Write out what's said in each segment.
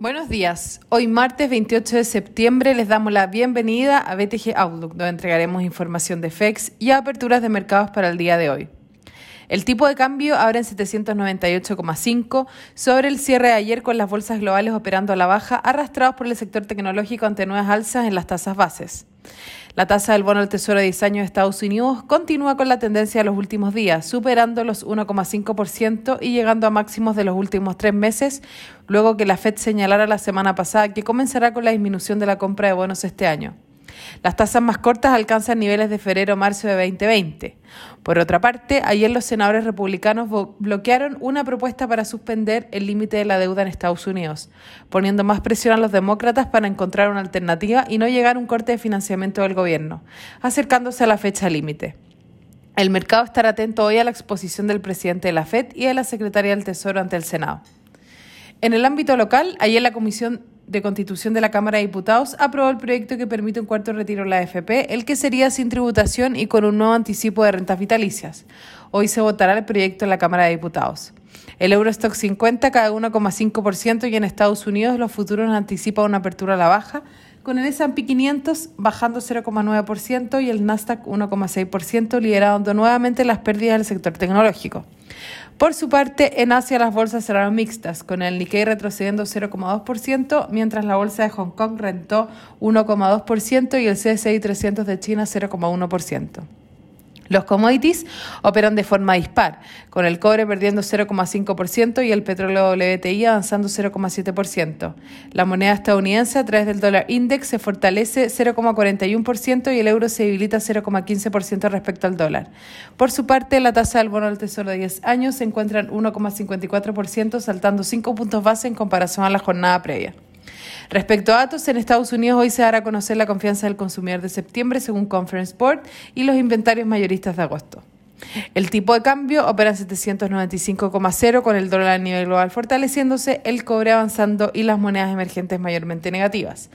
Buenos días. Hoy martes 28 de septiembre les damos la bienvenida a BTG Outlook, donde entregaremos información de FEX y aperturas de mercados para el día de hoy. El tipo de cambio abre en 798,5 sobre el cierre de ayer con las bolsas globales operando a la baja, arrastrados por el sector tecnológico ante nuevas alzas en las tasas bases. La tasa del bono del Tesoro de 10 años de Estados Unidos continúa con la tendencia de los últimos días, superando los 1,5% y llegando a máximos de los últimos tres meses, luego que la Fed señalara la semana pasada que comenzará con la disminución de la compra de bonos este año. Las tasas más cortas alcanzan niveles de febrero-marzo de 2020. Por otra parte, ayer los senadores republicanos bloquearon una propuesta para suspender el límite de la deuda en Estados Unidos, poniendo más presión a los demócratas para encontrar una alternativa y no llegar a un corte de financiamiento del gobierno, acercándose a la fecha límite. El mercado estará atento hoy a la exposición del presidente de la FED y de la secretaria del Tesoro ante el Senado. En el ámbito local, ayer la Comisión de Constitución de la Cámara de Diputados aprobó el proyecto que permite un cuarto retiro en la AFP, el que sería sin tributación y con un nuevo anticipo de rentas vitalicias. Hoy se votará el proyecto en la Cámara de Diputados. El Eurostock 50 cae 1,5% y en Estados Unidos los futuros anticipan una apertura a la baja, con el S&P 500 bajando 0,9% y el Nasdaq 1,6%, liderando nuevamente las pérdidas del sector tecnológico. Por su parte, en Asia las bolsas cerraron mixtas, con el Nikkei retrocediendo 0,2%, mientras la bolsa de Hong Kong rentó 1,2% y el CSI 300 de China 0,1%. Los commodities operan de forma dispar, con el cobre perdiendo 0,5% y el petróleo WTI avanzando 0,7%. La moneda estadounidense a través del dólar index se fortalece 0,41% y el euro se debilita 0,15% respecto al dólar. Por su parte, la tasa del bono del Tesoro de 10 años se encuentra en 1,54%, saltando 5 puntos base en comparación a la jornada previa. Respecto a datos, en Estados Unidos hoy se dará a conocer la confianza del consumidor de septiembre según Conference Board y los inventarios mayoristas de agosto. El tipo de cambio opera en 795,0 con el dólar a nivel global fortaleciéndose, el cobre avanzando y las monedas emergentes mayormente negativas.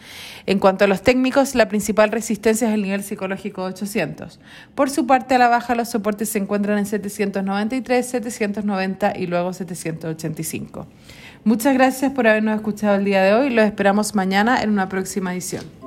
En cuanto a los técnicos, la principal resistencia es el nivel psicológico de 800. Por su parte, a la baja los soportes se encuentran en 793, 790 y luego 785. Muchas gracias por habernos escuchado el día de hoy. Los esperamos mañana en una próxima edición.